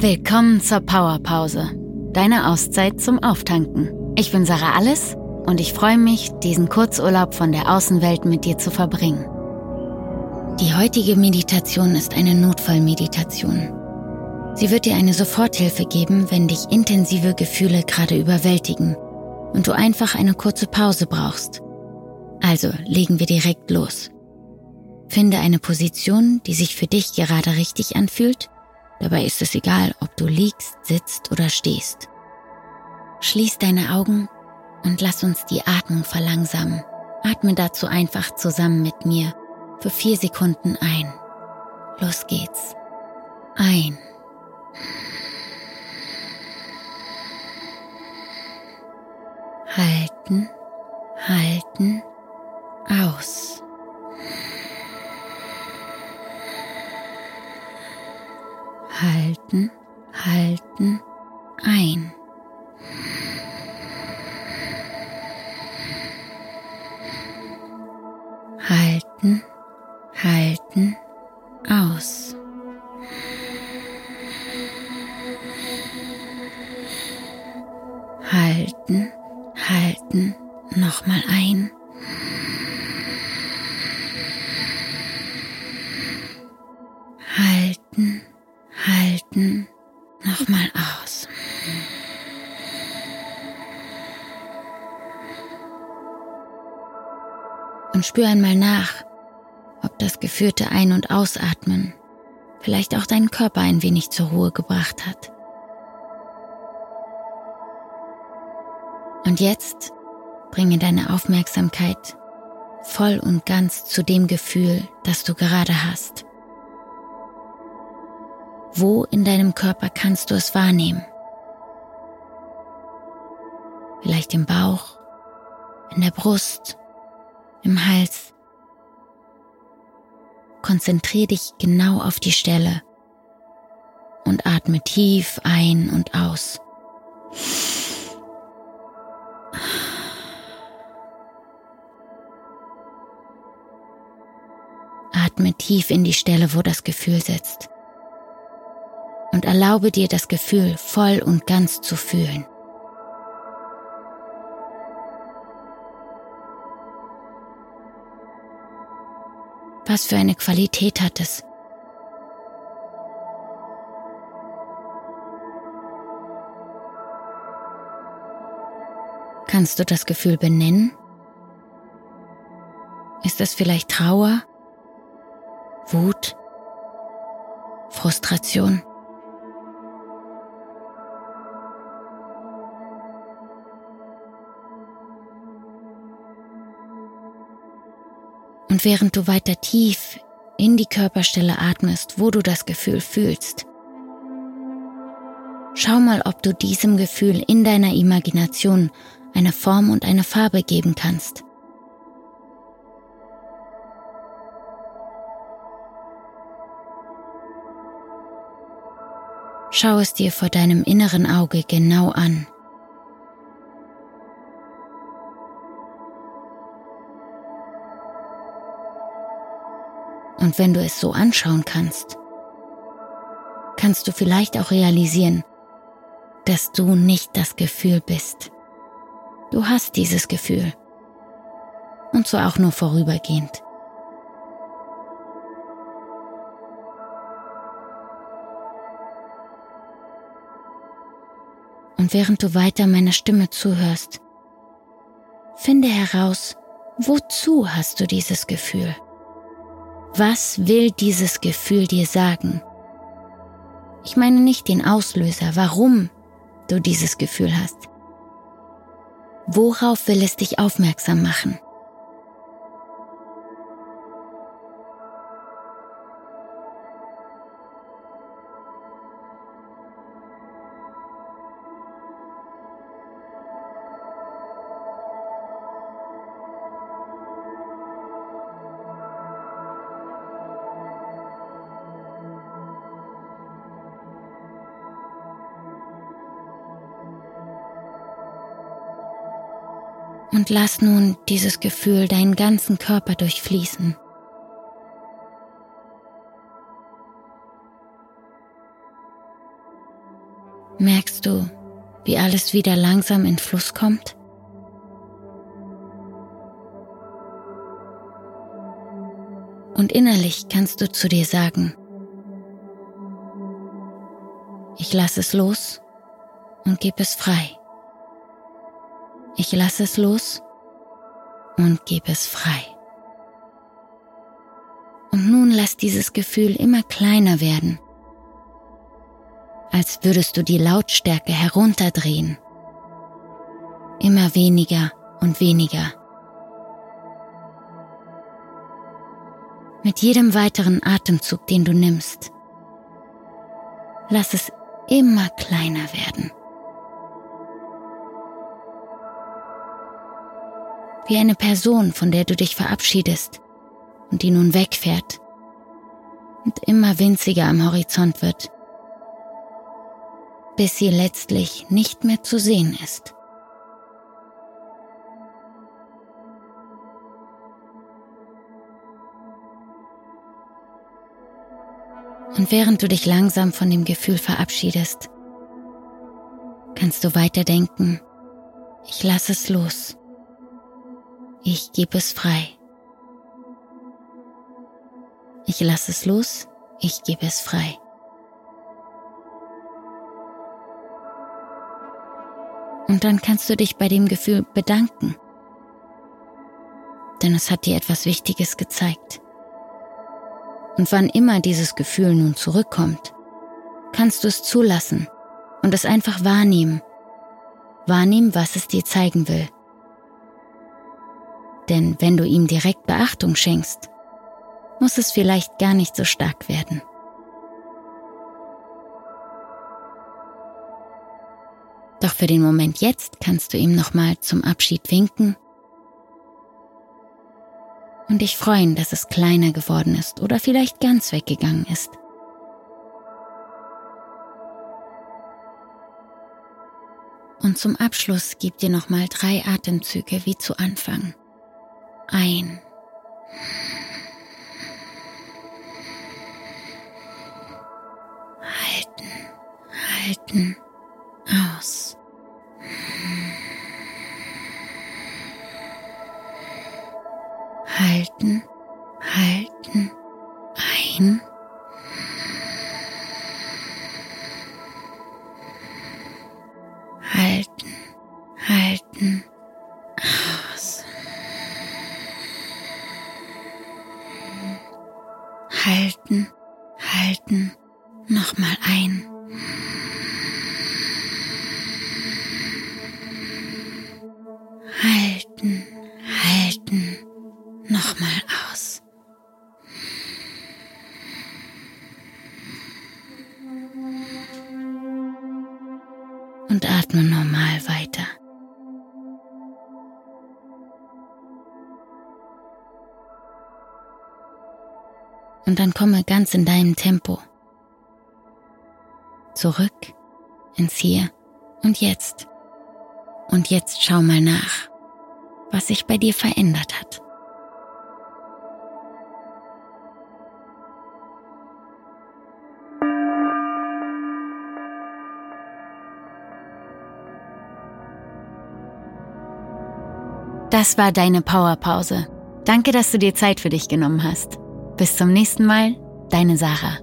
Willkommen zur Powerpause, deine Auszeit zum Auftanken. Ich bin Sarah Alles und ich freue mich, diesen Kurzurlaub von der Außenwelt mit dir zu verbringen. Die heutige Meditation ist eine Notfallmeditation. Sie wird dir eine Soforthilfe geben, wenn dich intensive Gefühle gerade überwältigen und du einfach eine kurze Pause brauchst. Also legen wir direkt los. Finde eine Position, die sich für dich gerade richtig anfühlt. Dabei ist es egal, ob du liegst, sitzt oder stehst. Schließ deine Augen und lass uns die Atmung verlangsamen. Atme dazu einfach zusammen mit mir für vier Sekunden ein. Los geht's. Ein. Halten, halten, halten, nochmal ein. Halten, halten, nochmal aus. Und spür einmal nach, ob das geführte Ein- und Ausatmen vielleicht auch deinen Körper ein wenig zur Ruhe gebracht hat. Und jetzt bringe deine Aufmerksamkeit voll und ganz zu dem Gefühl, das du gerade hast. Wo in deinem Körper kannst du es wahrnehmen? Vielleicht im Bauch, in der Brust, im Hals. Konzentriere dich genau auf die Stelle und atme tief ein und aus. Atme tief in die Stelle, wo das Gefühl sitzt. Und erlaube dir das Gefühl voll und ganz zu fühlen. Was für eine Qualität hat es? Kannst du das Gefühl benennen? Ist es vielleicht Trauer, Wut, Frustration? Und während du weiter tief in die Körperstelle atmest, wo du das Gefühl fühlst, schau mal, ob du diesem Gefühl in deiner Imagination eine Form und eine Farbe geben kannst. Schau es dir vor deinem inneren Auge genau an. Und wenn du es so anschauen kannst, kannst du vielleicht auch realisieren, dass du nicht das Gefühl bist. Du hast dieses Gefühl. Und zwar auch nur vorübergehend. Und während du weiter meiner Stimme zuhörst, finde heraus, wozu hast du dieses Gefühl? Was will dieses Gefühl dir sagen? Ich meine nicht den Auslöser, warum du dieses Gefühl hast. Worauf will es dich aufmerksam machen? Und lass nun dieses Gefühl deinen ganzen Körper durchfließen. Merkst du, wie alles wieder langsam in Fluss kommt? Und innerlich kannst du zu dir sagen, ich lasse es los und gebe es frei. Ich lasse es los und gebe es frei. Und nun lass dieses Gefühl immer kleiner werden, als würdest du die Lautstärke herunterdrehen. Immer weniger und weniger. Mit jedem weiteren Atemzug, den du nimmst, lass es immer kleiner werden. Wie eine Person, von der du dich verabschiedest und die nun wegfährt und immer winziger am Horizont wird, bis sie letztlich nicht mehr zu sehen ist. Und während du dich langsam von dem Gefühl verabschiedest, kannst du weiterdenken, ich lasse es los. Ich gebe es frei. Ich lasse es los, ich gebe es frei. Und dann kannst du dich bei dem Gefühl bedanken, denn es hat dir etwas Wichtiges gezeigt. Und wann immer dieses Gefühl nun zurückkommt, kannst du es zulassen und es einfach wahrnehmen. Wahrnehmen, was es dir zeigen will. Denn wenn du ihm direkt Beachtung schenkst, muss es vielleicht gar nicht so stark werden. Doch für den Moment jetzt kannst du ihm nochmal zum Abschied winken und dich freuen, dass es kleiner geworden ist oder vielleicht ganz weggegangen ist. Und zum Abschluss gib dir nochmal drei Atemzüge wie zu Anfang. Ein. Halten, halten, aus. halten, halten, Halten, nochmal ein. Halten, halten nochmal aus. Und atme normal weiter. Und dann komme ganz in deinem Tempo. Zurück ins Hier und Jetzt. Und jetzt schau mal nach, was sich bei dir verändert hat. Das war deine Powerpause. Danke, dass du dir Zeit für dich genommen hast. Bis zum nächsten Mal, deine Sarah.